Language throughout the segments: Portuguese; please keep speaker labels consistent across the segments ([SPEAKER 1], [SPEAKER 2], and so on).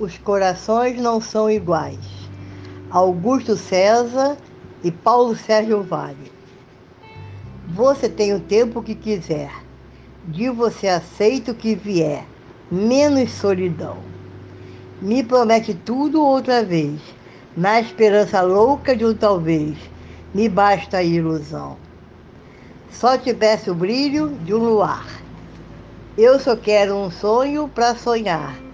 [SPEAKER 1] Os corações não são iguais. Augusto César e Paulo Sérgio Vale. Você tem o tempo que quiser. De você aceita o que vier, menos solidão. Me promete tudo outra vez, na esperança louca de um talvez. Me basta a ilusão. Só tivesse o brilho de um luar. Eu só quero um sonho para sonhar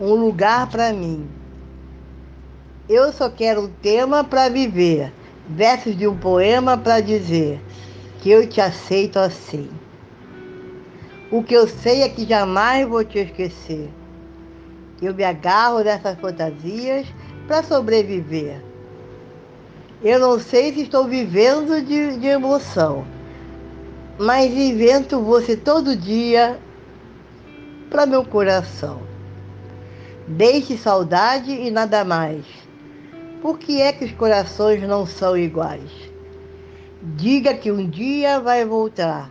[SPEAKER 1] um lugar para mim. Eu só quero um tema para viver, versos de um poema para dizer que eu te aceito assim. O que eu sei é que jamais vou te esquecer. Eu me agarro dessas fantasias para sobreviver. Eu não sei se estou vivendo de, de emoção, mas invento você todo dia para meu coração. Deixe saudade e nada mais. Por que é que os corações não são iguais? Diga que um dia vai voltar,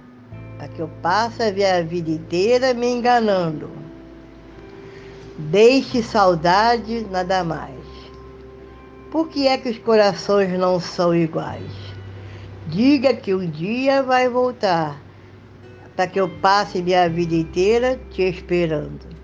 [SPEAKER 1] para que eu passe a ver a vida inteira me enganando. Deixe saudade, nada mais. Por que é que os corações não são iguais? Diga que um dia vai voltar, para que eu passe minha vida inteira te esperando.